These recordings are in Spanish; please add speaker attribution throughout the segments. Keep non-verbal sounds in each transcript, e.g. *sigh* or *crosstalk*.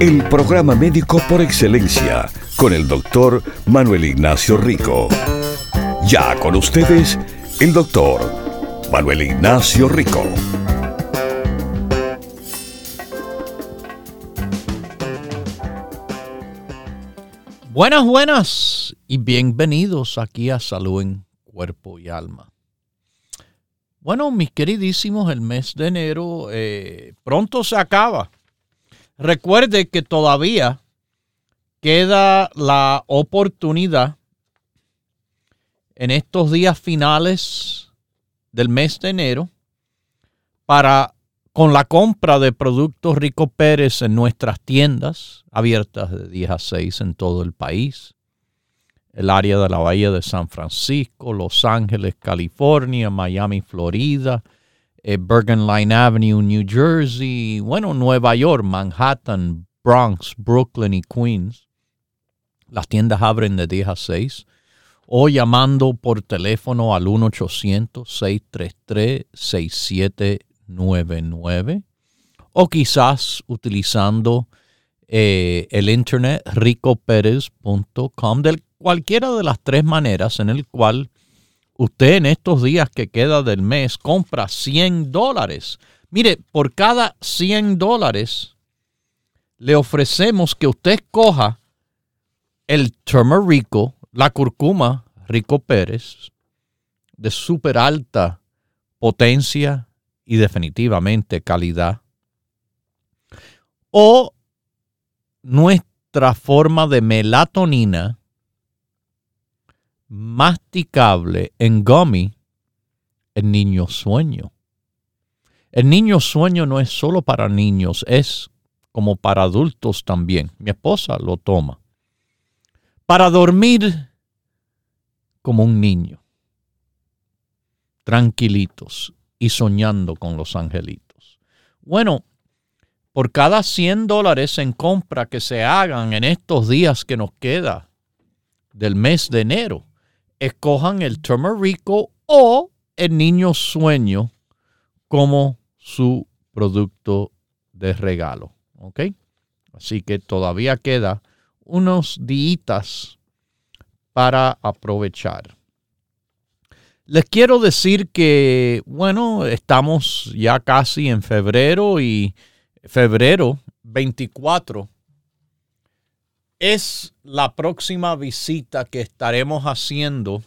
Speaker 1: El programa médico por excelencia con el doctor Manuel Ignacio Rico. Ya con ustedes, el doctor Manuel Ignacio Rico.
Speaker 2: Buenas, buenas y bienvenidos aquí a Salud en Cuerpo y Alma. Bueno, mis queridísimos, el mes de enero eh, pronto se acaba. Recuerde que todavía queda la oportunidad en estos días finales del mes de enero para con la compra de productos Rico Pérez en nuestras tiendas abiertas de 10 a 6 en todo el país, el área de la Bahía de San Francisco, Los Ángeles, California, Miami, Florida, eh, Bergen Line Avenue, New Jersey, bueno, Nueva York, Manhattan, Bronx, Brooklyn y Queens. Las tiendas abren de 10 a 6 o llamando por teléfono al 1-800-633-6799 o quizás utilizando eh, el internet ricoperez.com de cualquiera de las tres maneras en el cual usted en estos días que queda del mes compra 100 dólares. Mire, por cada 100 dólares le ofrecemos que usted coja el turmerico, la curcuma Rico Pérez, de súper alta potencia y definitivamente calidad. O nuestra forma de melatonina masticable en gummy, el niño sueño. El niño sueño no es solo para niños, es como para adultos también. Mi esposa lo toma para dormir como un niño, tranquilitos y soñando con los angelitos. Bueno, por cada 100 dólares en compra que se hagan en estos días que nos queda del mes de enero, escojan el Rico o el niño sueño como su producto de regalo. ¿Ok? Así que todavía queda unos días para aprovechar. Les quiero decir que, bueno, estamos ya casi en febrero y febrero 24 es la próxima visita que estaremos haciendo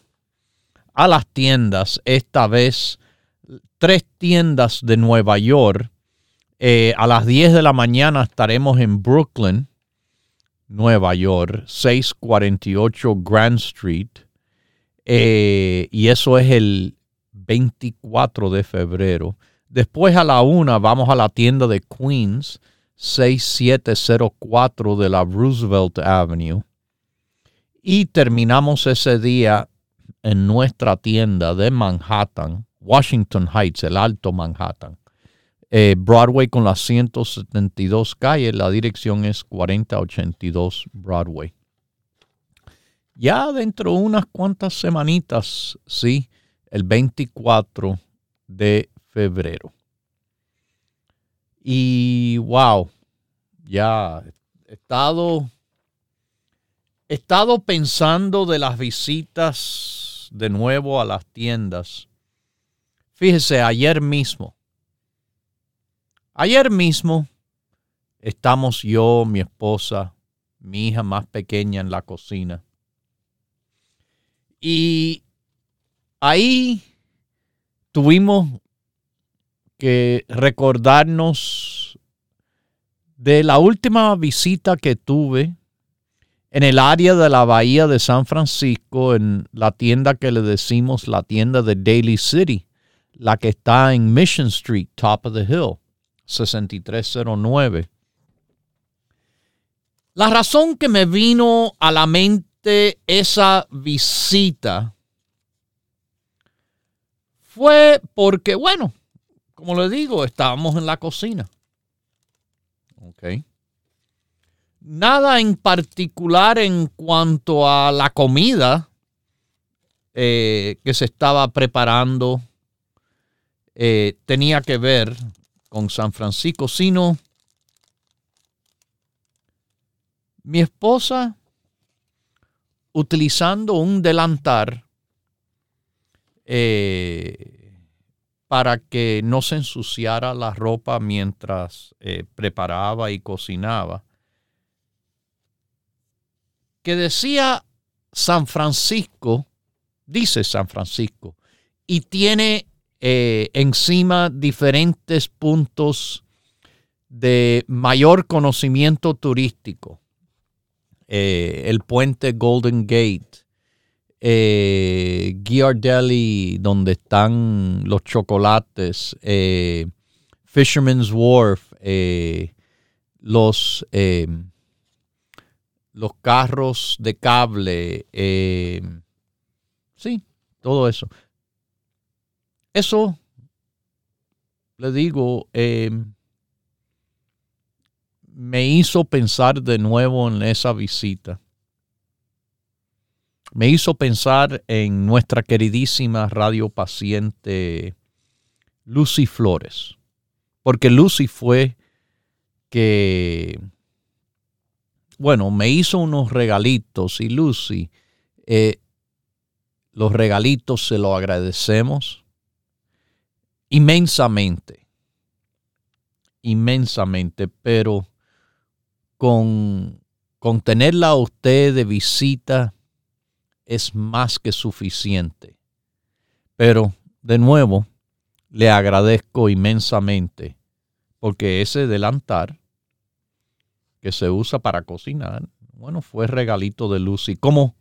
Speaker 2: a las tiendas, esta vez tres tiendas de Nueva York. Eh, a las 10 de la mañana estaremos en Brooklyn Nueva York, 648 Grand Street. Eh, y eso es el 24 de febrero. Después a la una vamos a la tienda de Queens, 6704 de la Roosevelt Avenue. Y terminamos ese día en nuestra tienda de Manhattan, Washington Heights, el Alto Manhattan. Eh, Broadway con las 172 calles, la dirección es 4082 Broadway. Ya dentro de unas cuantas semanitas, sí, el 24 de febrero. Y wow, ya he estado, he estado pensando de las visitas de nuevo a las tiendas. Fíjese, ayer mismo Ayer mismo estamos yo, mi esposa, mi hija más pequeña en la cocina. Y ahí tuvimos que recordarnos de la última visita que tuve en el área de la bahía de San Francisco, en la tienda que le decimos la tienda de Daily City, la que está en Mission Street, top of the hill. 6309. La razón que me vino a la mente esa visita fue porque, bueno, como le digo, estábamos en la cocina. Ok. Nada en particular en cuanto a la comida eh, que se estaba preparando eh, tenía que ver con San Francisco, sino mi esposa utilizando un delantar eh, para que no se ensuciara la ropa mientras eh, preparaba y cocinaba, que decía San Francisco, dice San Francisco, y tiene eh, encima diferentes puntos de mayor conocimiento turístico. Eh, el puente Golden Gate, eh, donde están los chocolates, eh, Fisherman's Wharf, los, los carros de cable, sí, todo eso. Eso, le digo, me hizo pensar de nuevo en esa visita. Me hizo pensar en nuestra queridísima radio paciente Lucy Flores. Porque Lucy fue que, bueno, me hizo unos regalitos y Lucy, eh, los regalitos se los agradecemos inmensamente, inmensamente, pero con, tenerla a usted de visita es más que suficiente. Pero, de nuevo, le agradezco inmensamente porque ese delantar que se usa para cocinar, bueno, fue regalito de Lucy, como,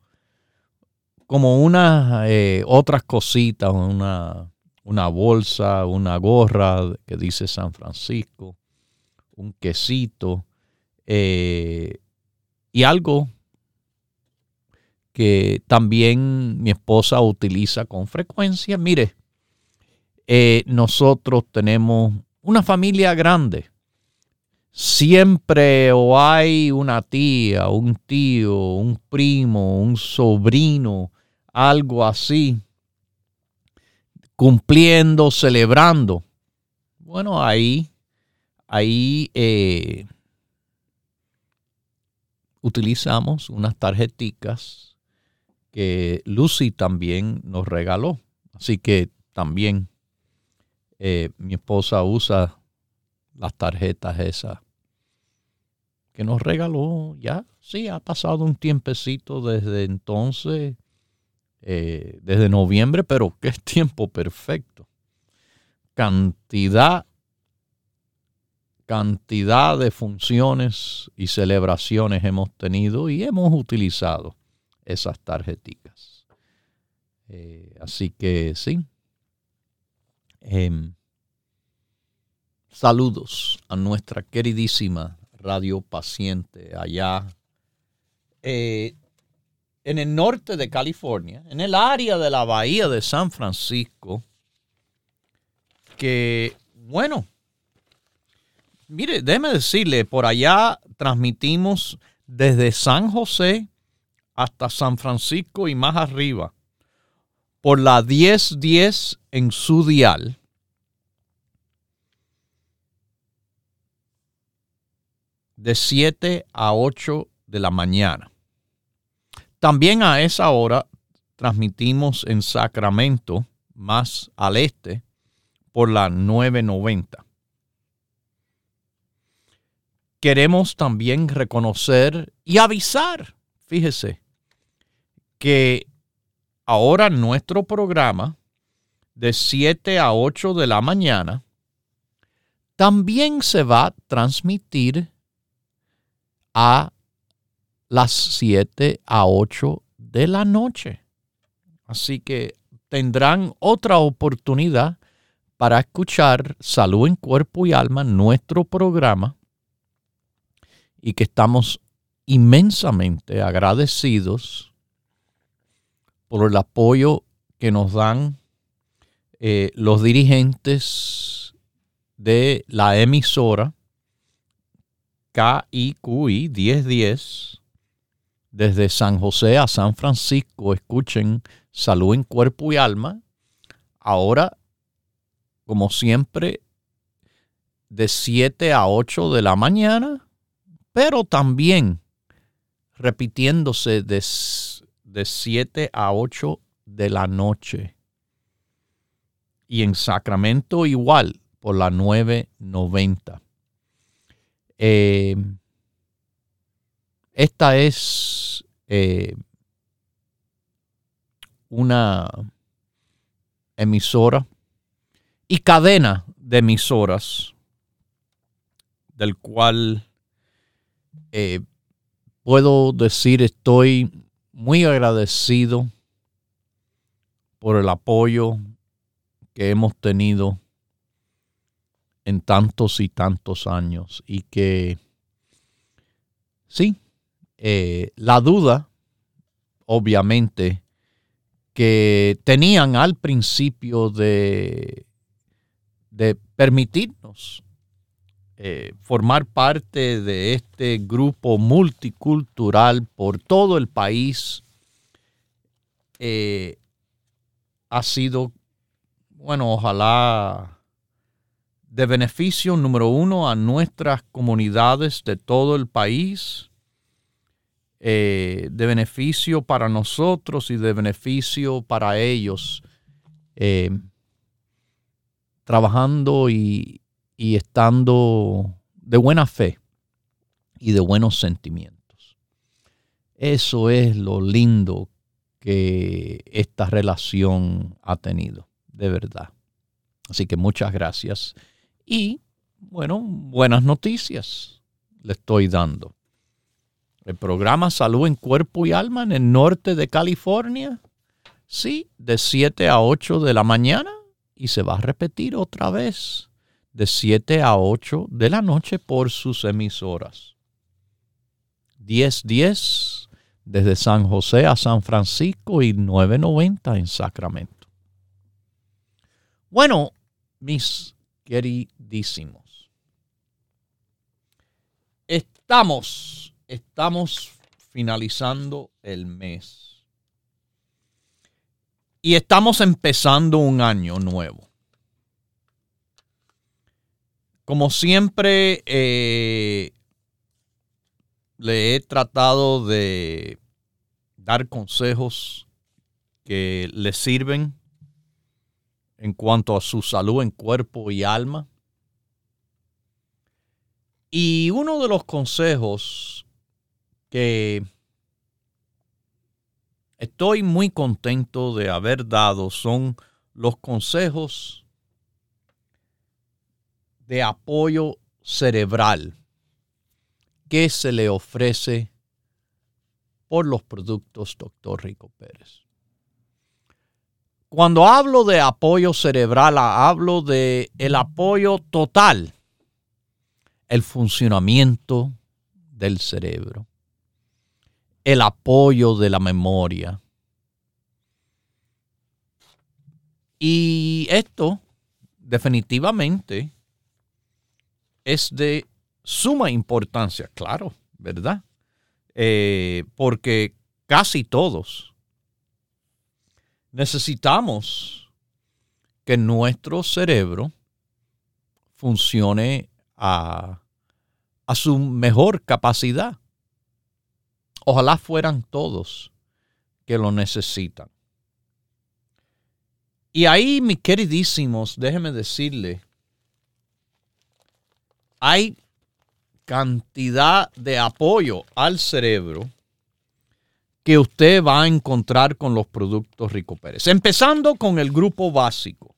Speaker 2: como unas eh, otras cositas, una, una bolsa, una gorra que dice San Francisco, un quesito, eh, y algo que también mi esposa utiliza con frecuencia. Mire, eh, nosotros tenemos una familia grande. Siempre o hay una tía, un tío, un primo, un sobrino, algo así, cumpliendo, celebrando. Bueno, ahí, ahí eh, utilizamos unas tarjeticas que Lucy también nos regaló. Así que también eh, mi esposa usa las tarjetas esas que nos regaló ya. Sí, ha pasado un tiempecito desde entonces, eh, desde noviembre, pero qué *laughs* tiempo perfecto. Cantidad cantidad de funciones y celebraciones hemos tenido y hemos utilizado esas tarjeticas. Eh, así que sí. Em, saludos a nuestra queridísima radio paciente allá eh, en el norte de California, en el área de la bahía de San Francisco, que, bueno, Mire, déjeme decirle, por allá transmitimos desde San José hasta San Francisco y más arriba, por la 1010 en su dial. de 7 a 8 de la mañana. También a esa hora transmitimos en Sacramento, más al este, por la 990 queremos también reconocer y avisar, fíjese, que ahora nuestro programa de 7 a 8 de la mañana también se va a transmitir a las 7 a 8 de la noche. Así que tendrán otra oportunidad para escuchar Salud en Cuerpo y Alma, nuestro programa, y que estamos inmensamente agradecidos por el apoyo que nos dan eh, los dirigentes de la emisora KIQI 1010 desde San José a San Francisco. Escuchen Salud en Cuerpo y Alma. Ahora, como siempre, de 7 a 8 de la mañana, pero también repitiéndose de, de 7 a 8 de la noche. Y en Sacramento igual, por la 990. Eh, esta es eh, una emisora y cadena de emisoras del cual eh, puedo decir estoy muy agradecido por el apoyo que hemos tenido en tantos y tantos años y que sí, eh, la duda, obviamente, que tenían al principio de, de permitirnos eh, formar parte de este grupo multicultural por todo el país eh, ha sido, bueno, ojalá de beneficio número uno a nuestras comunidades de todo el país, eh, de beneficio para nosotros y de beneficio para ellos, trabajando y, y estando de buena fe y de buenos sentimientos. Eso es lo lindo que esta relación ha tenido, de verdad. Así que muchas gracias. Y bueno, buenas noticias le estoy dando. El programa Salud en Cuerpo y Alma en el norte de California, sí, de 7 a 8 de la mañana y se va a repetir otra vez de 7 a 8 de la noche por sus emisoras. 1010 desde San José a San Francisco y 990 en Sacramento. Bueno, mis queridísimos. Estamos, estamos finalizando el mes. Y estamos empezando un año nuevo. Como siempre, eh, le he tratado de dar consejos que le sirven en cuanto a su salud en cuerpo y alma. Y uno de los consejos que estoy muy contento de haber dado son los consejos de apoyo cerebral que se le ofrece por los productos Dr. Rico Pérez. Cuando hablo de apoyo cerebral, hablo de el apoyo total, el funcionamiento del cerebro, el apoyo de la memoria. Y esto definitivamente es de suma importancia, claro, ¿verdad? Eh, porque casi todos necesitamos que nuestro cerebro funcione a, a su mejor capacidad. Ojalá fueran todos que lo necesitan. Y ahí, mis queridísimos, déjenme decirle, hay cantidad de apoyo al cerebro que usted va a encontrar con los productos Rico Pérez. Empezando con el grupo básico,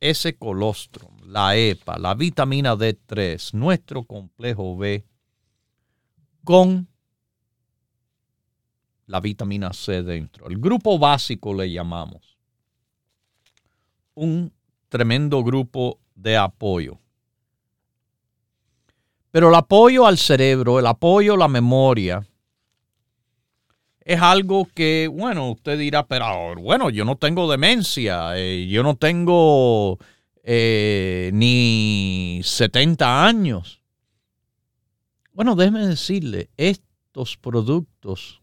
Speaker 2: ese colostrum, la EPA, la vitamina D3, nuestro complejo B, con la vitamina C dentro. El grupo básico le llamamos. Un tremendo grupo de apoyo. Pero el apoyo al cerebro, el apoyo a la memoria, es algo que, bueno, usted dirá, pero bueno, yo no tengo demencia, eh, yo no tengo eh, ni 70 años. Bueno, déjeme decirle, estos productos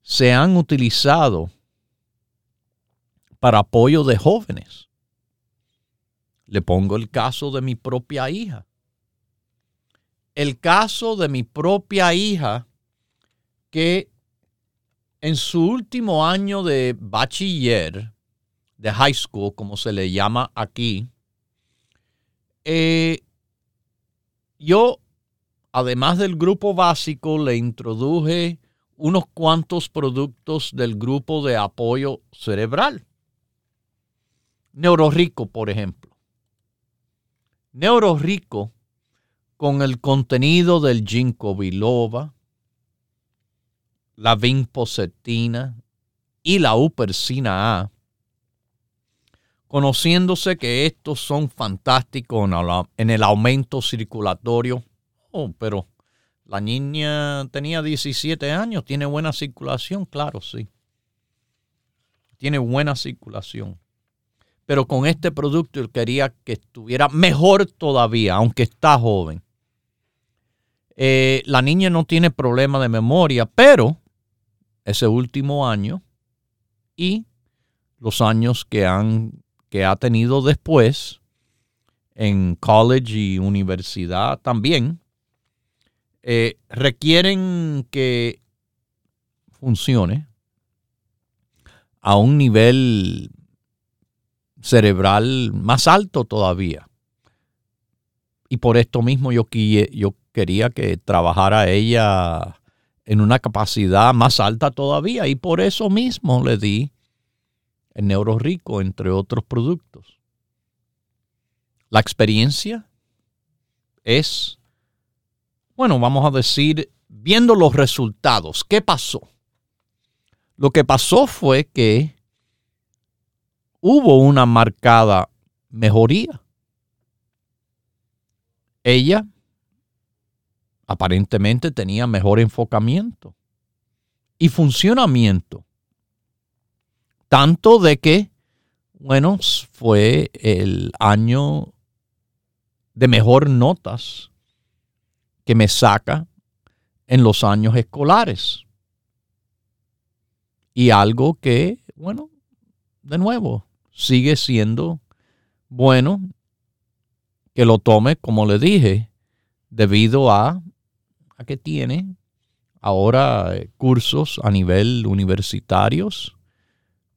Speaker 2: se han utilizado para apoyo de jóvenes. Le pongo el caso de mi propia hija. El caso de mi propia hija que en su último año de bachiller, de high school, como se le llama aquí, eh, yo, además del grupo básico, le introduje unos cuantos productos del grupo de apoyo cerebral. Neurorico, por ejemplo. Neurorico con el contenido del ginkgo biloba, la vinpocetina y la upersina A, conociéndose que estos son fantásticos en el aumento circulatorio. Oh, pero la niña tenía 17 años, tiene buena circulación, claro, sí. Tiene buena circulación. Pero con este producto él quería que estuviera mejor todavía, aunque está joven. Eh, la niña no tiene problema de memoria, pero ese último año y los años que, han, que ha tenido después en college y universidad también, eh, requieren que funcione a un nivel cerebral más alto todavía. Y por esto mismo yo, yo quería que trabajara ella en una capacidad más alta todavía y por eso mismo le di el Neuro Rico, entre otros productos. La experiencia es bueno, vamos a decir, viendo los resultados, ¿qué pasó? Lo que pasó fue que hubo una marcada mejoría. Ella aparentemente tenía mejor enfocamiento y funcionamiento. Tanto de que, bueno, fue el año de mejor notas que me saca en los años escolares. Y algo que, bueno, de nuevo, sigue siendo bueno que lo tome, como le dije, debido a, a que tiene ahora eh, cursos a nivel universitarios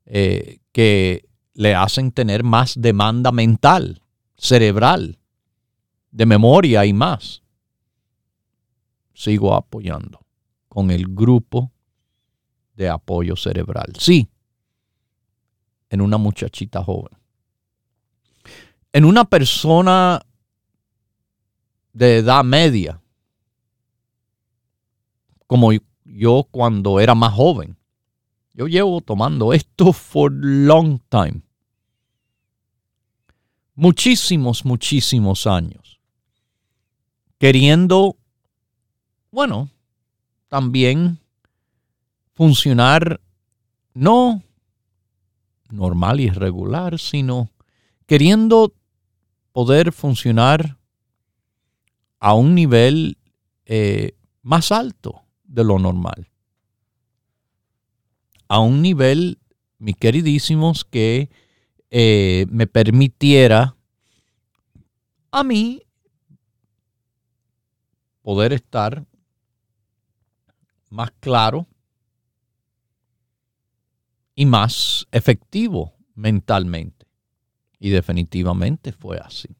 Speaker 2: eh, que le hacen tener más demanda mental, cerebral, de memoria y más sigo apoyando con el grupo de apoyo cerebral. Sí, en una muchachita joven. En una persona de edad media, como yo cuando era más joven. Yo llevo tomando esto for long time. Muchísimos, muchísimos años. Queriendo bueno, también funcionar no normal y regular, sino queriendo poder funcionar a un nivel eh, más alto de lo normal. A un nivel, mis queridísimos, que eh, me permitiera a mí poder estar más claro y más efectivo mentalmente. Y definitivamente fue así.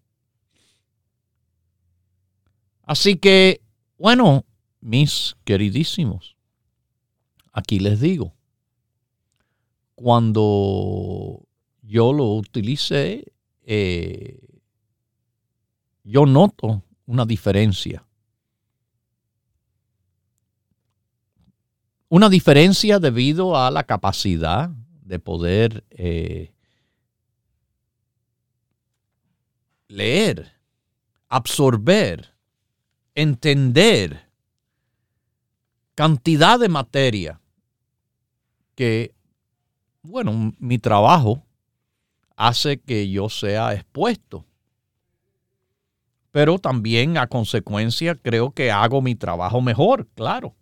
Speaker 2: Así que, bueno, mis queridísimos, aquí les digo, cuando yo lo utilicé, eh, yo noto una diferencia. Una diferencia debido a la capacidad de poder eh, leer, absorber, entender cantidad de materia que, bueno, mi trabajo hace que yo sea expuesto. Pero también a consecuencia creo que hago mi trabajo mejor, claro.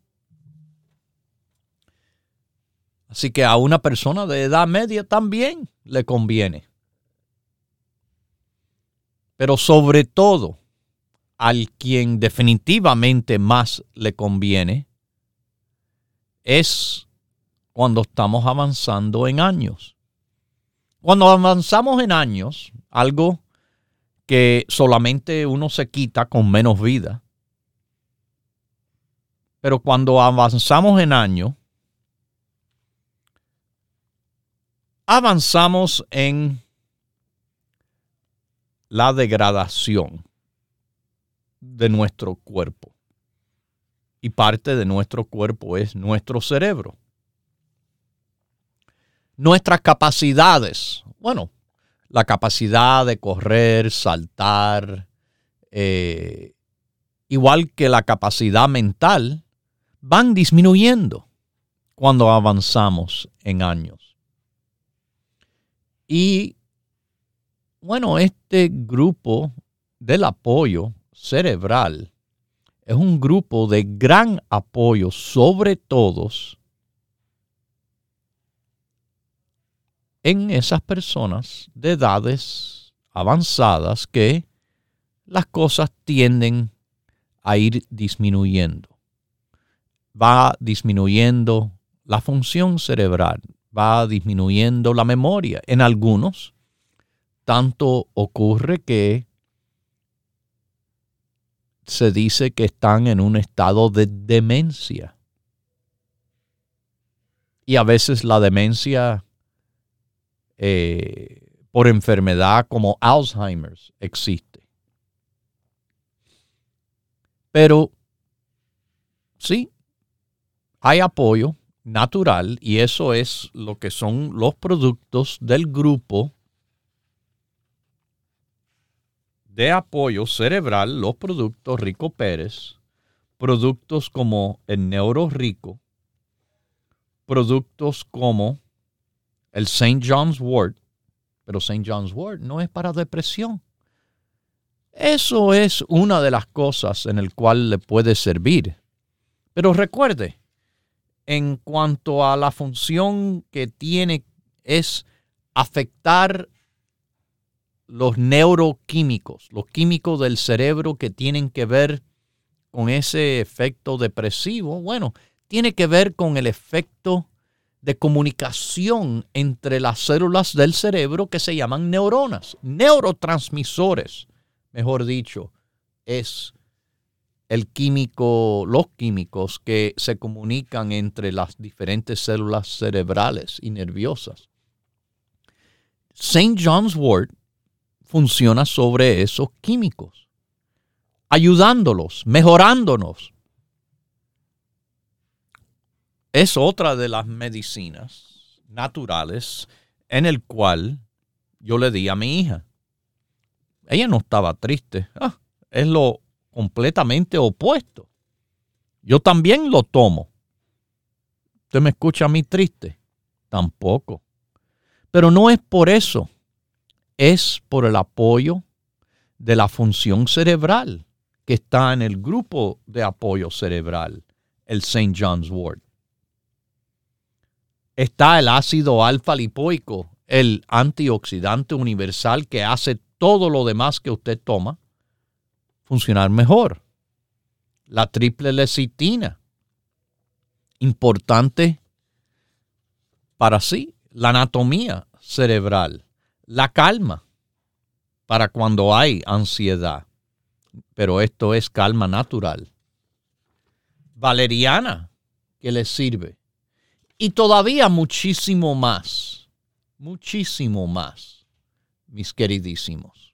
Speaker 2: Así que a una persona de edad media también le conviene. Pero sobre todo, al quien definitivamente más le conviene es cuando estamos avanzando en años. Cuando avanzamos en años, algo que solamente uno se quita con menos vida, pero cuando avanzamos en años, avanzamos en la degradación de nuestro cuerpo. Y parte de nuestro cuerpo es nuestro cerebro. Nuestras capacidades, bueno, la capacidad de correr, saltar, eh, igual que la capacidad mental, van disminuyendo cuando avanzamos en años. Y bueno, este grupo del apoyo cerebral es un grupo de gran apoyo sobre todos en esas personas de edades avanzadas que las cosas tienden a ir disminuyendo. Va disminuyendo la función cerebral, va disminuyendo la memoria. En algunos, tanto ocurre que se dice que están en un estado de demencia. Y a veces la demencia eh, por enfermedad como Alzheimer's existe. Pero sí, hay apoyo natural y eso es lo que son los productos del grupo de apoyo cerebral los productos Rico Pérez, productos como el Neuro Rico, productos como el St. John's Wort, pero St. John's Wort no es para depresión. Eso es una de las cosas en el cual le puede servir. Pero recuerde, en cuanto a la función que tiene es afectar los neuroquímicos, los químicos del cerebro que tienen que ver con ese efecto depresivo, bueno, tiene que ver con el efecto de comunicación entre las células del cerebro que se llaman neuronas, neurotransmisores, mejor dicho, es el químico, los químicos que se comunican entre las diferentes células cerebrales y nerviosas. St. John's Wort funciona sobre esos químicos, ayudándolos, mejorándonos. Es otra de las medicinas naturales en el cual yo le di a mi hija. Ella no estaba triste. Ah, es lo completamente opuesto. Yo también lo tomo. ¿Usted me escucha a mí triste? Tampoco. Pero no es por eso es por el apoyo de la función cerebral que está en el grupo de apoyo cerebral, el St. John's Wort. Está el ácido alfa lipoico, el antioxidante universal que hace todo lo demás que usted toma funcionar mejor. La triple lecitina, importante para sí, la anatomía cerebral la calma para cuando hay ansiedad. Pero esto es calma natural. Valeriana, que les sirve. Y todavía muchísimo más, muchísimo más, mis queridísimos.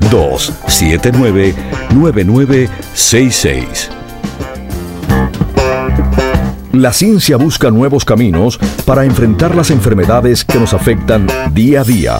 Speaker 3: La ciencia busca nuevos caminos para enfrentar las enfermedades que nos afectan día a día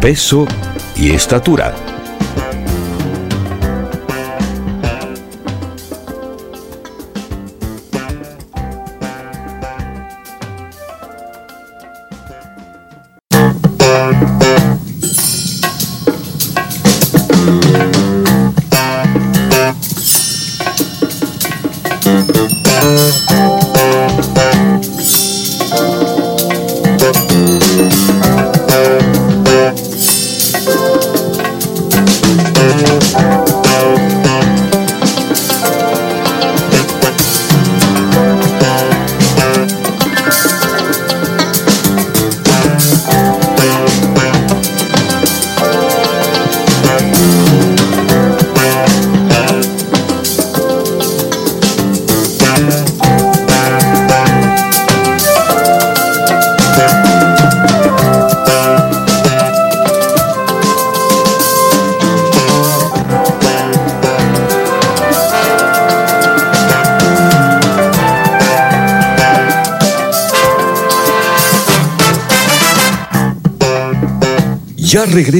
Speaker 3: peso y estatura.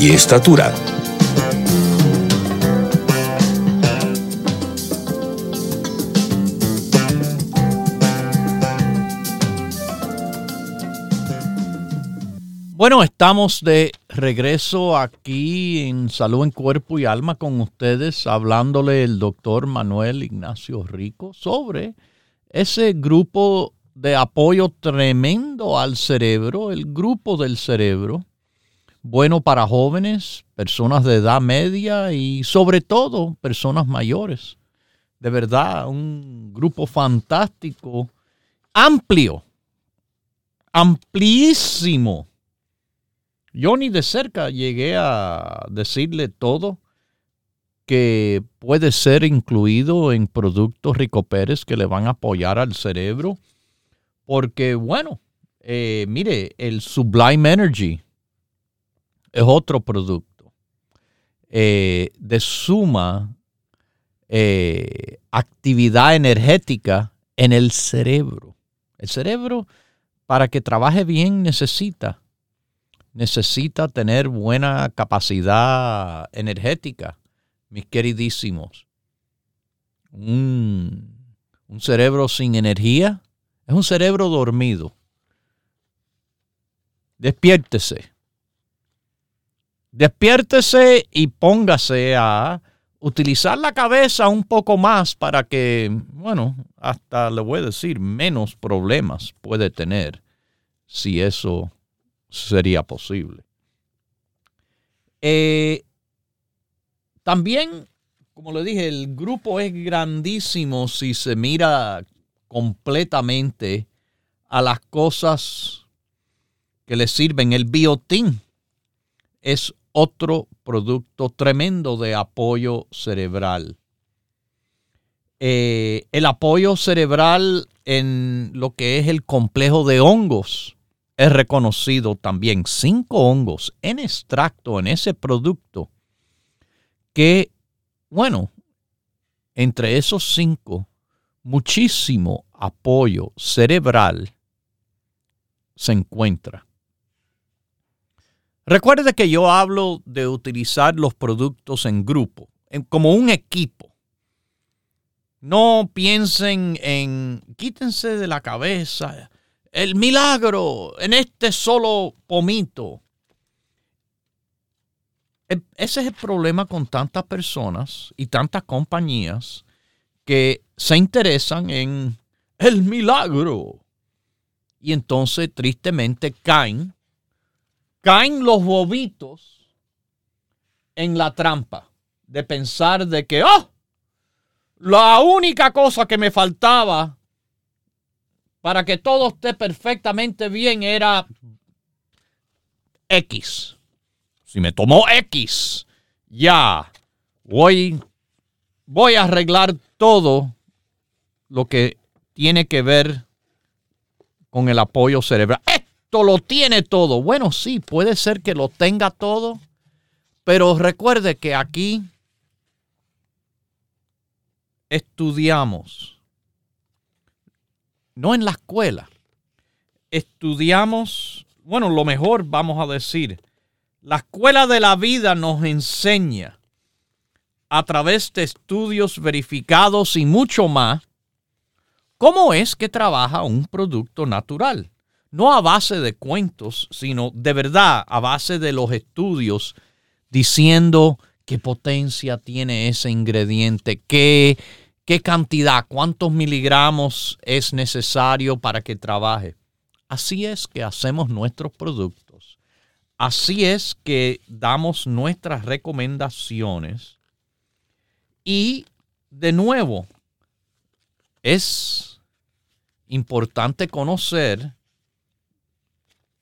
Speaker 1: y estatura.
Speaker 2: Bueno, estamos de regreso aquí en Salud en Cuerpo y Alma con ustedes, hablándole el doctor Manuel Ignacio Rico sobre ese grupo de apoyo tremendo al cerebro, el grupo del cerebro, bueno para jóvenes, personas de edad media y sobre todo personas mayores. De verdad, un grupo fantástico, amplio, amplísimo. Yo ni de cerca llegué a decirle todo que puede ser incluido en productos Rico Pérez que le van a apoyar al cerebro. Porque, bueno, eh, mire, el Sublime Energy, es otro producto eh, de suma eh, actividad energética en el cerebro. El cerebro, para que trabaje bien, necesita, necesita tener buena capacidad energética, mis queridísimos. un cerebro sin energía es un cerebro dormido. Despiértese despiértese y póngase a utilizar la cabeza un poco más para que, bueno, hasta le voy a decir, menos problemas puede tener si eso sería posible. Eh, también, como le dije, el grupo es grandísimo si se mira completamente a las cosas que le sirven. El biotín es otro producto tremendo de apoyo cerebral. Eh, el apoyo cerebral en lo que es el complejo de hongos es reconocido también. Cinco hongos en extracto en ese producto que, bueno, entre esos cinco, muchísimo apoyo cerebral se encuentra. Recuerde que yo hablo de utilizar los productos en grupo, como un equipo. No piensen en, quítense de la cabeza el milagro en este solo pomito. E, ese es el problema con tantas personas y tantas compañías que se interesan en el milagro. Y entonces tristemente caen caen los bobitos en la trampa de pensar de que, oh, la única cosa que me faltaba para que todo esté perfectamente bien era X. Si me tomó X, ya voy, voy a arreglar todo lo que tiene que ver con el apoyo cerebral lo tiene todo. Bueno, sí, puede ser que lo tenga todo, pero recuerde que aquí estudiamos, no en la escuela, estudiamos, bueno, lo mejor vamos a decir, la escuela de la vida nos enseña a través de estudios verificados y mucho más, cómo es que trabaja un producto natural no a base de cuentos, sino de verdad a base de los estudios diciendo qué potencia tiene ese ingrediente, qué, qué cantidad, cuántos miligramos es necesario para que trabaje. Así es que hacemos nuestros productos. Así es que damos nuestras recomendaciones. Y de nuevo, es importante conocer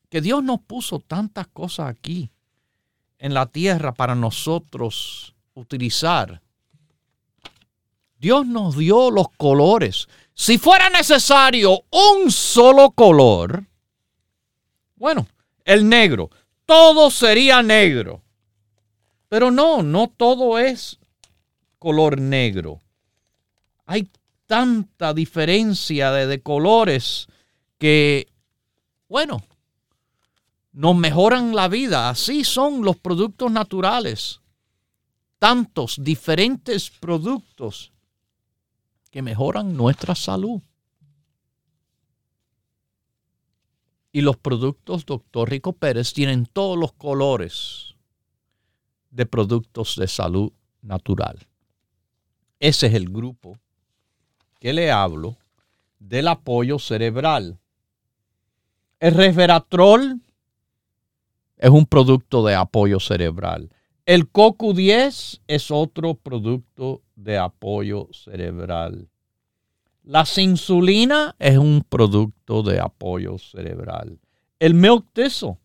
Speaker 2: que Dios nos puso tantas cosas aquí en la tierra para nosotros utilizar. Dios nos dio los colores. Si fuera necesario un solo color, bueno, el negro, todo sería negro. Pero no, no todo es color negro. Hay tanta diferencia de, colores que, bueno, nos mejoran la vida. Así son los productos naturales. Tantos diferentes productos que mejoran nuestra salud. Y los productos Dr. Rico Pérez tienen todos los colores de productos de salud natural. Ese es el grupo que le hablo del apoyo cerebral. El resveratrol es un producto de apoyo cerebral. El CoQ10 es otro producto de apoyo cerebral. La insulina es un producto de apoyo cerebral. El milk thistle.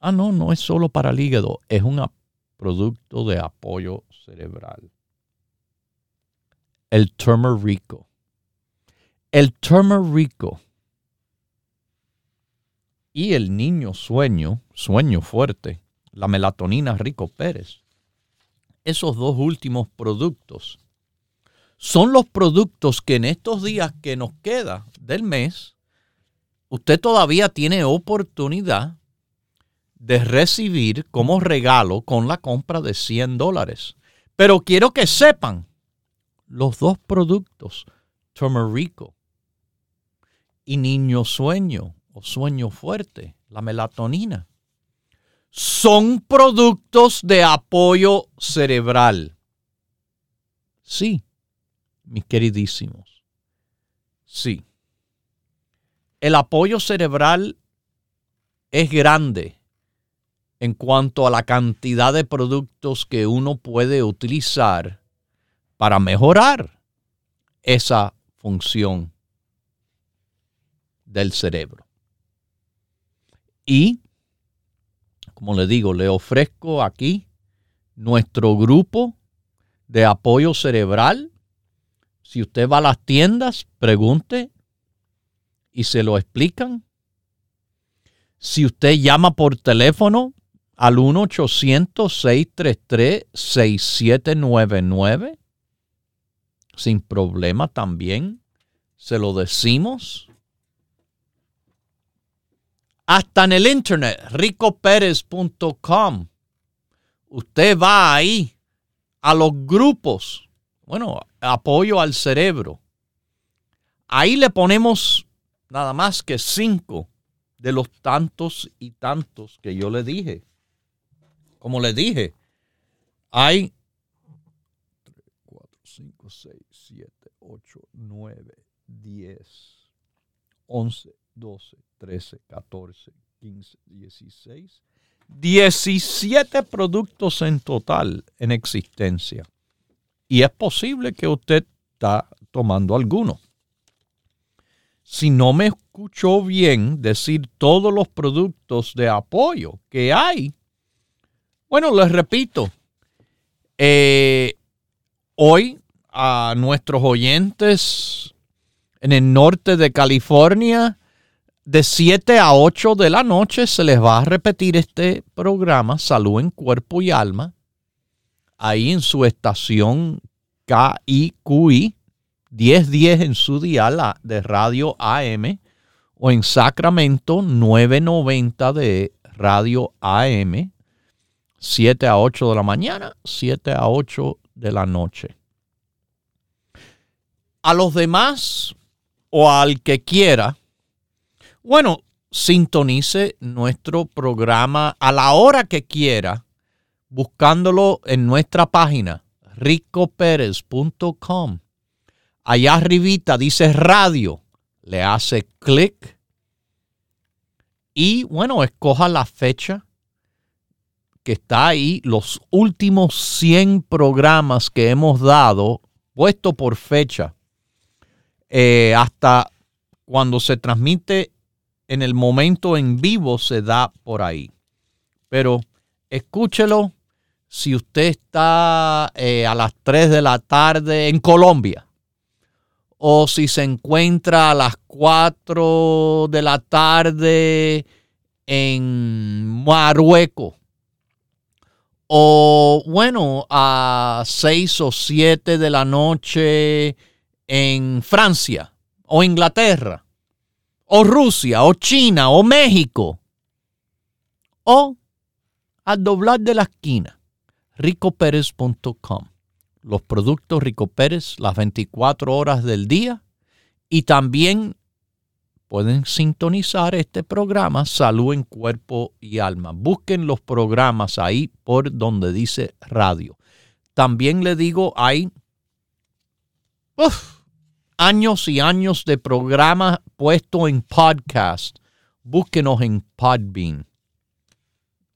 Speaker 2: Ah, no, no es solo para el hígado, es un producto de apoyo cerebral. El turmerico. El turmerico y el niño sueño, sueño fuerte, la melatonina Rico Pérez. Esos dos últimos productos son los productos que en estos días que nos queda del mes, usted todavía tiene oportunidad de recibir como regalo con la compra de 100 dólares. Pero quiero que sepan, los dos productos, Turmerico y Niño Sueño o Sueño Fuerte, la melatonina, son productos de apoyo cerebral. Sí, mis queridísimos. Sí. El apoyo cerebral es grande en cuanto a la cantidad de productos que uno puede utilizar para mejorar esa función del cerebro. Y, como le digo, le ofrezco aquí nuestro grupo de apoyo cerebral. Si usted va a las tiendas, pregunte y se lo explican. Si usted llama por teléfono al 1-800-633-6799, sin problema también se lo decimos. Hasta en el internet, ricoperez.com. Usted va ahí a los grupos, bueno, apoyo al cerebro. Ahí le ponemos nada más que cinco de los tantos y tantos que yo le dije. Como le dije, hay 4, 5, 6, 7, 8, 9, 10, 11, 12, 13, 14, 15, 16, 17 productos en total en existencia. Y es posible que usted está tomando alguno. Si no me escuchó bien decir todos los productos de apoyo que hay, bueno, les repito, eh, hoy a nuestros oyentes en el norte de California, de 7 a 8 de la noche se les va a repetir este programa, Salud en Cuerpo y Alma, ahí en su estación KIQI 1010 en su dial de radio AM o en Sacramento 990 de radio AM 7 a 8 de la mañana, 7 a 8 de la noche. A los demás o al que quiera, bueno, sintonice nuestro programa a la hora que quiera, buscándolo en nuestra página ricoperez.com. Allá arribita dice radio, le hace clic y bueno, escoja la fecha que está ahí, los últimos 100 programas que hemos dado, puesto por fecha, eh, hasta cuando se transmite en el momento en vivo se da por ahí. Pero escúchelo si usted está eh, a las 3 de la tarde en Colombia o si se encuentra a las 4 de la tarde en Marruecos o bueno, a 6 o 7 de la noche en Francia o Inglaterra o Rusia o China o México o al doblar de la esquina ricopérez.com. Los productos Rico Pérez las 24 horas del día y también pueden sintonizar este programa Salud en Cuerpo y Alma. Busquen los programas ahí por donde dice radio. También le digo, hay años y años de programas puestos en podcast. Búsquenos en Podbean.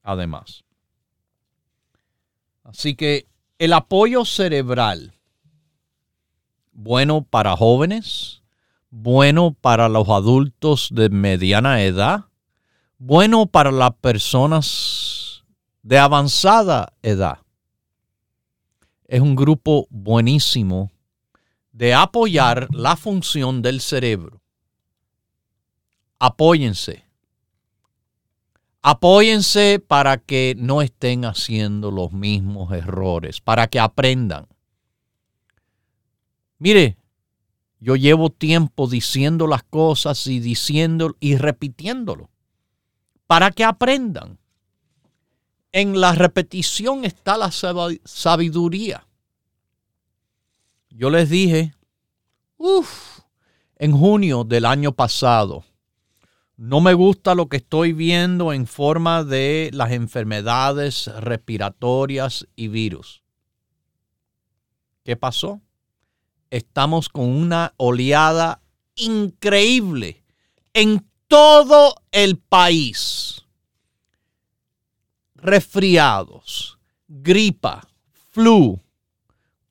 Speaker 2: Además. Así que el apoyo cerebral, bueno para jóvenes, bueno para los adultos de mediana edad, bueno para las personas de avanzada edad. Es un grupo buenísimo de apoyar la función del cerebro. Apóyense. Apóyense para que no estén haciendo los mismos errores, para que aprendan. Mire, yo llevo tiempo diciendo las cosas y diciendo y repitiéndolo para que aprendan. En la repetición está la sabiduría. Yo les dije, uff, en junio del año pasado, no me gusta lo que estoy viendo en forma de las enfermedades respiratorias y virus. ¿Qué pasó? Estamos con una oleada increíble en todo el país. Resfriados, gripa, flu,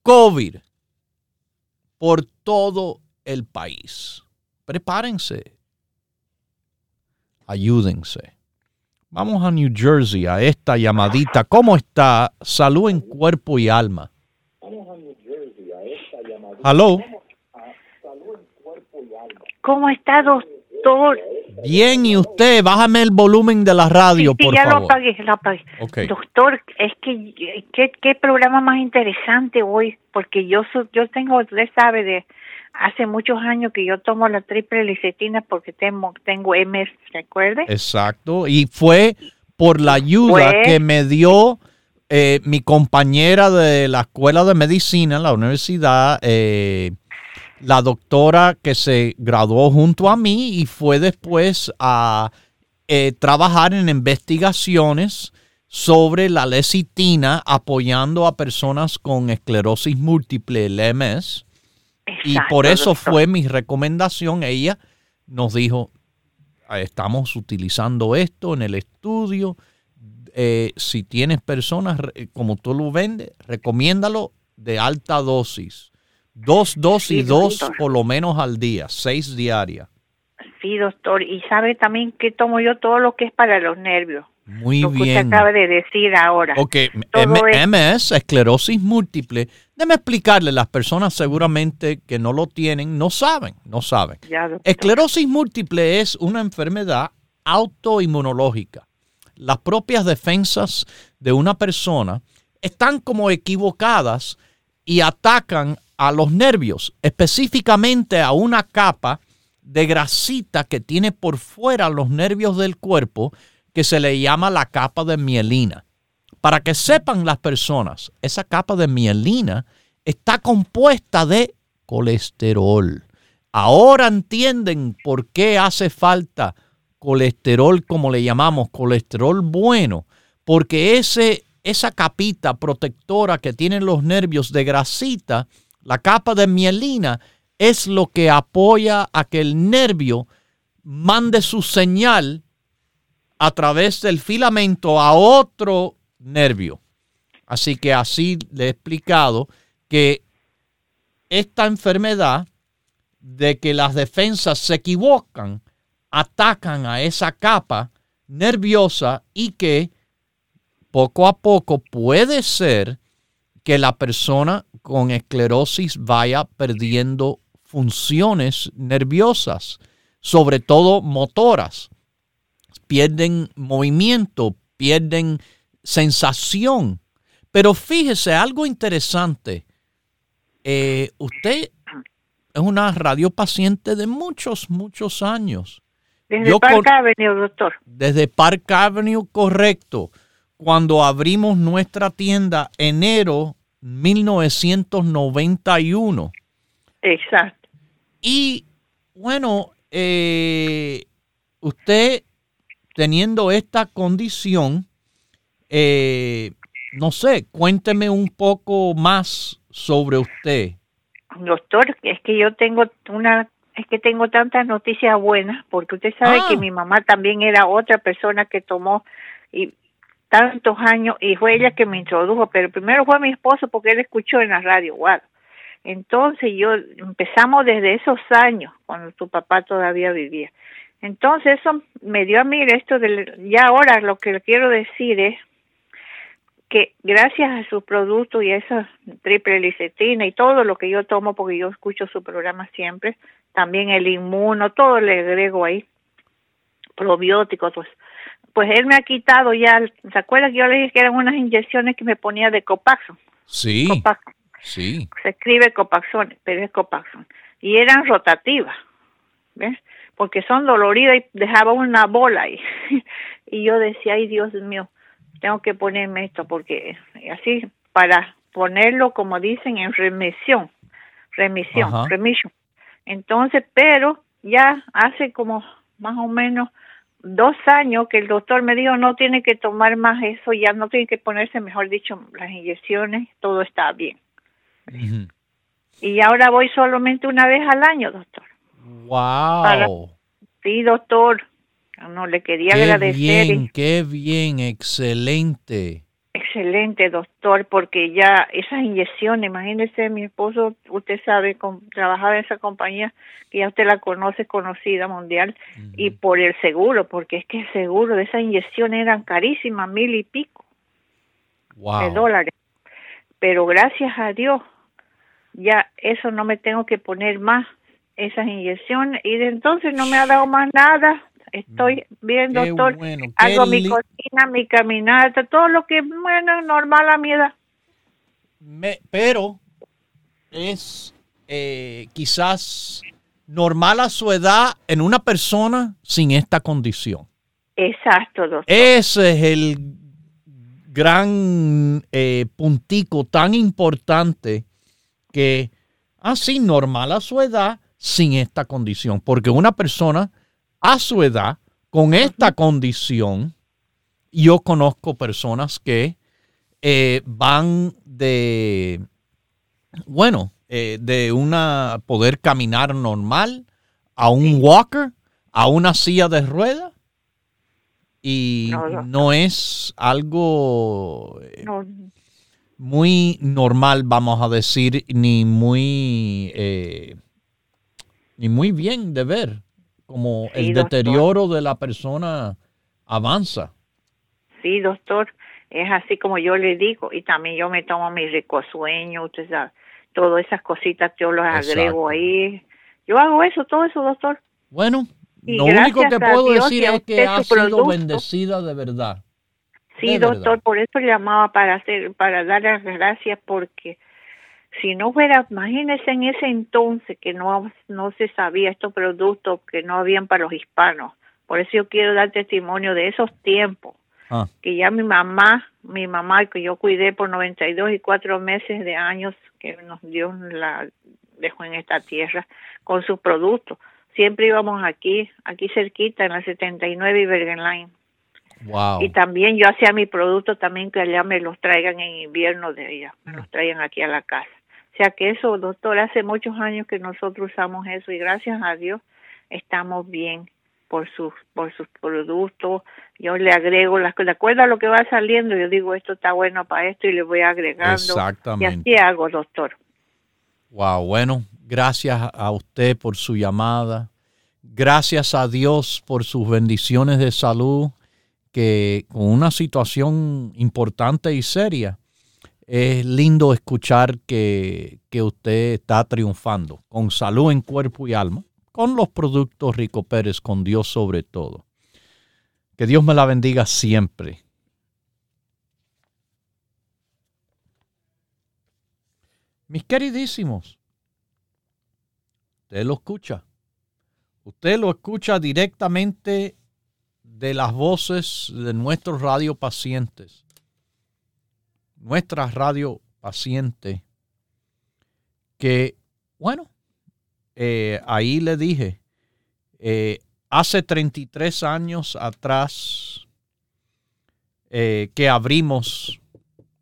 Speaker 2: COVID, por todo el país. Prepárense ayúdense. Vamos a New Jersey, a esta llamadita. ¿Cómo está? Salud en cuerpo y alma. ¿Aló?
Speaker 4: ¿Cómo está, doctor?
Speaker 2: Bien, ¿y usted? Bájame el volumen de la radio, por
Speaker 4: ya
Speaker 2: favor.
Speaker 4: lo apagué, lo apagué. Doctor, es que ¿qué, qué programa más interesante hoy, porque yo yo tengo, usted sabe, de hace muchos años que yo tomo la triple licetina porque tengo, tengo MS, ¿recuerde?
Speaker 2: Exacto, y fue por la ayuda que me dio eh, mi compañera de la escuela de medicina, la universidad, eh, la doctora que se graduó junto a mí y fue después a eh, trabajar en investigaciones sobre la lecitina apoyando a personas con esclerosis múltiple, el MS y por eso fue mi recomendación. Ella nos dijo, estamos utilizando esto en el estudio. Eh, si tienes personas, como tú lo vendes, recomiéndalo de alta dosis. Dos dosis, dos por lo menos al día, seis diarias.
Speaker 4: Sí, doctor. Y sabe también que tomo yo todo lo que es para los nervios.
Speaker 2: Muy
Speaker 4: lo
Speaker 2: bien.
Speaker 4: Que usted acaba de decir ahora.
Speaker 2: Ok, MS, esclerosis múltiple. Déjeme explicarle, las personas seguramente que no lo tienen, no saben, no saben. esclerosis múltiple es una enfermedad autoinmunológica. Las propias defensas de una persona están como equivocadas y atacan a los nervios, específicamente a una capa de grasita que tiene por fuera los nervios del cuerpo que se le llama la capa de mielina. Para que sepan las personas, esa capa de mielina está compuesta de colesterol. Ahora entienden por qué hace falta colesterol, como le llamamos, colesterol bueno, porque ese, esa capita protectora que tienen los nervios de grasita, la capa de mielina, es lo que apoya a que el nervio mande su señal a través del filamento a otro nervio. Así que así le he explicado que esta enfermedad de que las defensas se equivocan, atacan a esa capa nerviosa y que poco a poco puede ser que la persona con esclerosis vaya perdiendo funciones nerviosas, sobre todo motoras. Pierden movimiento, pierden sensación. Pero fíjese, algo interesante. Eh, usted es una radiopaciente de muchos, muchos años.
Speaker 4: Desde Park Avenue, doctor.
Speaker 2: Desde Park Avenue, correcto. Cuando abrimos nuestra tienda enero 1991.
Speaker 4: Exacto.
Speaker 2: Y bueno, eh, usted teniendo esta condición, eh, no sé, cuénteme un poco más sobre usted.
Speaker 4: Doctor, es que yo tengo una, es que tengo tantas noticias buenas, porque usted sabe que ah. mi mamá también era otra persona que tomó y tantos años y fue ella que me introdujo, pero primero fue mi esposo porque él escuchó en la radio, wow. Entonces yo empezamos desde esos años, cuando tu papá todavía vivía. Entonces eso me dio a mí esto de, ya ahora lo que quiero decir es que gracias a su producto y a esa triple licetina y todo lo que yo tomo, porque yo escucho su programa siempre, también el inmuno, todo le agrego ahí, probióticos, pues pues él me ha quitado ya, ¿se acuerda que yo le dije que eran unas inyecciones que me ponía de Copaxon?
Speaker 2: Sí. Sí.
Speaker 4: Se escribe Copaxon, pero es Copaxon. Y eran rotativas, ¿ves? Porque son doloridas y dejaba una bola ahí. *laughs* y yo decía, ay Dios mío, tengo que ponerme esto porque así para ponerlo como dicen en remisión, remisión, remisión. Entonces, pero ya hace como más o menos dos años que el doctor me dijo no tiene que tomar más eso, ya no tiene que ponerse, mejor dicho, las inyecciones, todo está bien. Y ahora voy solamente una vez al año, doctor.
Speaker 2: Wow.
Speaker 4: sí, doctor. No le quería
Speaker 2: qué
Speaker 4: agradecer.
Speaker 2: Bien, qué bien, excelente.
Speaker 4: Excelente, doctor, porque ya esas inyecciones, imagínese, mi esposo, usted sabe, trabajaba en esa compañía que ya usted la conoce, conocida mundial, y por el seguro, porque es que el seguro de esas inyecciones eran carísimas, mil y pico de dólares. Pero gracias a Dios, ya eso no me tengo que poner más, esas inyecciones, y de entonces no me ha dado más nada, Estoy bien, doctor. Hago mi cocina, mi caminata, todo lo que, bueno, normal a mi edad.
Speaker 2: pero es eh, quizás normal a su edad en una persona sin esta condición.
Speaker 4: Exacto, doctor.
Speaker 2: Ese es el gran eh, puntico tan importante que así ah, normal a su edad sin esta condición, porque una persona a su edad, con esta condición, yo conozco personas que eh, van de, bueno, eh, de una poder caminar normal a un walker, a una silla de ruedas. Y no, es algo eh, muy normal, vamos a decir, ni muy, ni muy bien de ver como el deterioro de la persona avanza.
Speaker 4: Sí, doctor, es así como yo le digo y también yo me tomo mi rico sueño, usted sabe, todas esas cositas yo las agrego ahí. Yo hago eso, todo eso, doctor.
Speaker 2: Bueno, lo único que puedo decir es que ha sido bendecida de verdad.
Speaker 4: Sí, doctor, por eso llamaba para hacer, para dar las gracias porque si no fuera, imagínese en ese entonces que no, no se sabía estos productos que no habían para los hispanos. Por eso yo quiero dar testimonio de esos tiempos. Ah. Que ya mi mamá, mi mamá que yo cuidé por 92 y cuatro meses de años que nos dio la dejó en esta tierra con sus productos. Siempre íbamos aquí, aquí cerquita en la 79 y Bergen Line.
Speaker 2: Wow.
Speaker 4: Y también yo hacía mi producto también que allá me los traigan en invierno de ella, me los traigan aquí a la casa sea que eso, doctor, hace muchos años que nosotros usamos eso y gracias a Dios estamos bien por sus por sus productos. Yo le agrego las de acuerdo a lo que va saliendo, yo digo esto está bueno para esto y le voy agregando.
Speaker 2: Exactamente.
Speaker 4: Y así hago, doctor.
Speaker 2: Wow, bueno, gracias a usted por su llamada. Gracias a Dios por sus bendiciones de salud que con una situación importante y seria, es lindo escuchar que, que, usted está triunfando con salud en cuerpo y alma, con los productos Rico Pérez, con Dios sobre todo. Que Dios me la bendiga siempre. Mis queridísimos, usted lo escucha. Usted lo escucha directamente de las voces de nuestros radiopacientes. Nuestra radio paciente que, bueno, eh, ahí le dije, eh, hace 33 años atrás eh, que abrimos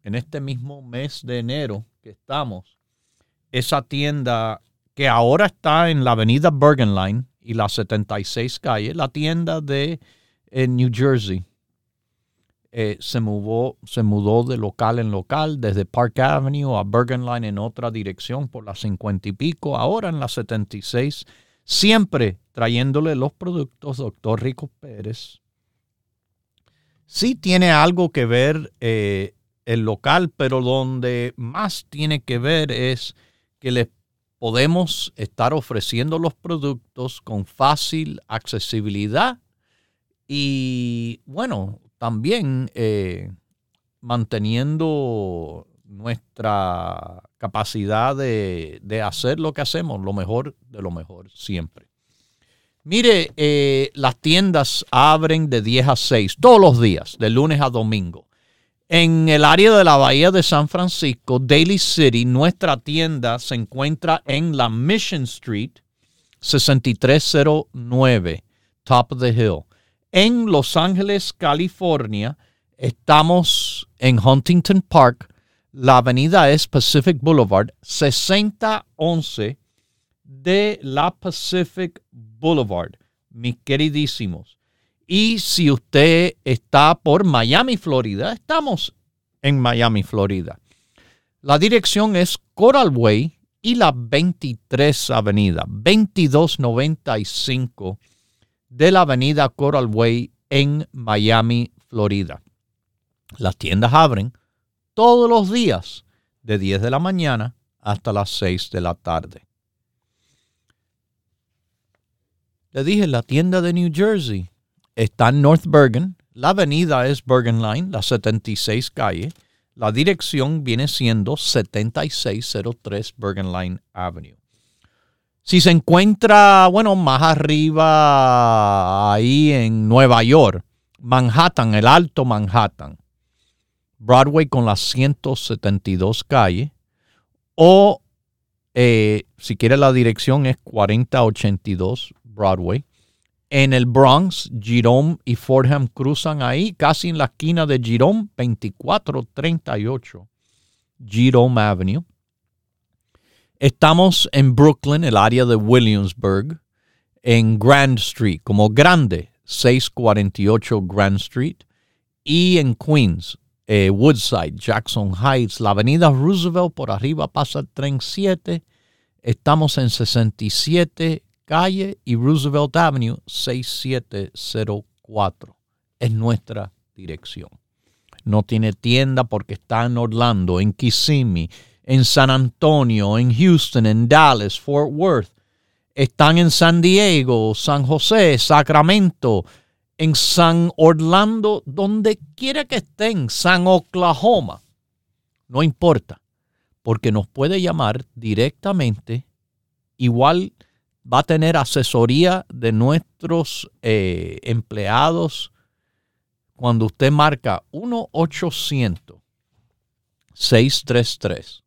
Speaker 2: en este mismo mes de enero que estamos, esa tienda que ahora está en la avenida Bergen Line y la 76 calle, la tienda de New Jersey. Se, mudó, se mudó de local en local, desde Park Avenue a Bergen Line en otra dirección por las 50 y pico, ahora en la 76 siempre trayéndole los productos, doctor Rico Pérez. Sí tiene algo que ver eh, el local, pero donde más tiene que ver es que les podemos estar ofreciendo los productos con fácil accesibilidad y bueno, también eh, manteniendo nuestra capacidad de, hacer lo que hacemos, lo mejor de lo mejor siempre. Mire, eh, las tiendas abren de 10 a 6 todos los días, de lunes a domingo. En el área de la Bahía de San Francisco, Daily City, nuestra tienda se encuentra en la Mission Street 6309, Top of the Hill. En Los Ángeles, California, estamos en Huntington Park, la avenida es Pacific Boulevard, 6011 de la Pacific Boulevard, mis queridísimos. Y si usted está por Miami, Florida, estamos en Miami, Florida. La dirección es Coral Way y la 23 Avenida, 2295 de la Avenida Coral Way en Miami, Florida. Las tiendas abren todos los días de 10 de la mañana hasta las 6 de la tarde. Le dije, la tienda de New Jersey está en North Bergen. La avenida es Bergen Line, la 76 calle. La dirección viene siendo 7603 Bergen Line Avenue. Si se encuentra, bueno, más arriba, ahí en Nueva York, Manhattan, el Alto Manhattan, Broadway con las 172 calles, o eh, si quiere la dirección es 4082 Broadway. En el Bronx, Jerome y Fordham cruzan ahí, casi en la esquina de Jerome, 2438 Jerome Avenue. Estamos en Brooklyn, el área de Williamsburg, en Grand Street, como grande, 648 Grand Street. Y en Queens, eh, Woodside, Jackson Heights, la avenida Roosevelt, por arriba pasa el tren 7. Estamos en 67 calle y Roosevelt Avenue 6704. Es nuestra dirección. No tiene tienda porque está en Orlando, en Kissimmee, en San Antonio, en Houston, en Dallas, Fort Worth. Están en San Diego, San José, Sacramento, en San Orlando, donde quiera que estén, San Oklahoma, no importa, porque nos puede llamar directamente. Igual va a tener asesoría de nuestros eh, empleados cuando usted marca 1-800-633.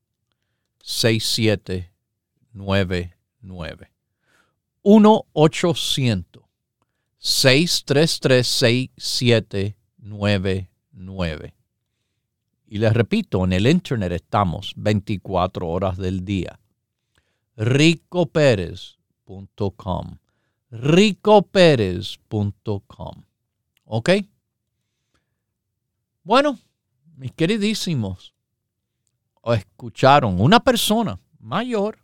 Speaker 2: 6799. 1-800 633-6799. Y les repito, en el internet estamos 24 horas del día. ricopérez.com. ricopérez.com. ¿Ok? Bueno, mis queridísimos, escucharon una persona mayor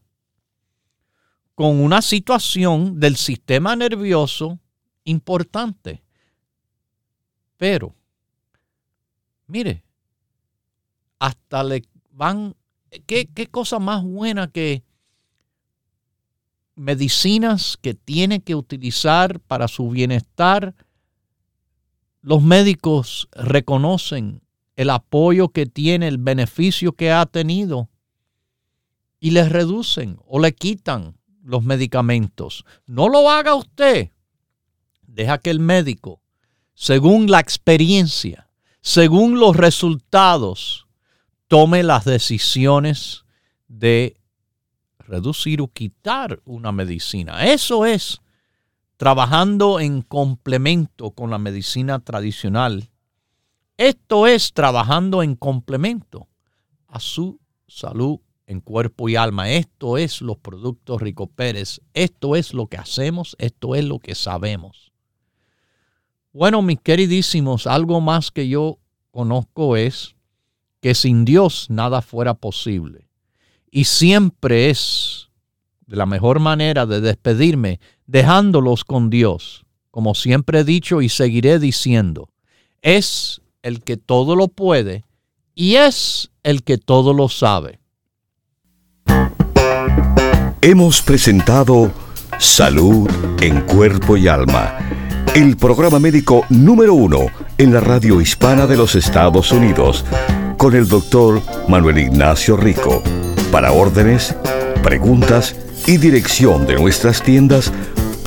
Speaker 2: con una situación del sistema nervioso importante. Pero, mire, hasta le van, ¿qué, qué cosa más buena que medicinas que tiene que utilizar para su bienestar? Los médicos reconocen el apoyo que tiene, el beneficio que ha tenido y le reducen o le quitan los medicamentos. No lo haga usted. Deja que el médico, según la experiencia, según los resultados, tome las decisiones de reducir o quitar una medicina. Eso es trabajando en complemento con la medicina tradicional. Esto es trabajando en complemento a su salud en cuerpo y alma. Esto es los productos Rico Pérez. Esto es lo que hacemos. Esto es lo que sabemos. Bueno, mis queridísimos, algo más que yo conozco es que sin Dios nada fuera posible. Y siempre es de la mejor manera de despedirme dejándolos con Dios. Como siempre he dicho y seguiré diciendo, es el que todo lo puede y es el que todo lo sabe.
Speaker 1: Hemos presentado Salud en Cuerpo y Alma, el programa médico número uno en la radio hispana de los Estados Unidos, con el doctor Manuel Ignacio Rico. Para órdenes, preguntas y dirección de nuestras tiendas,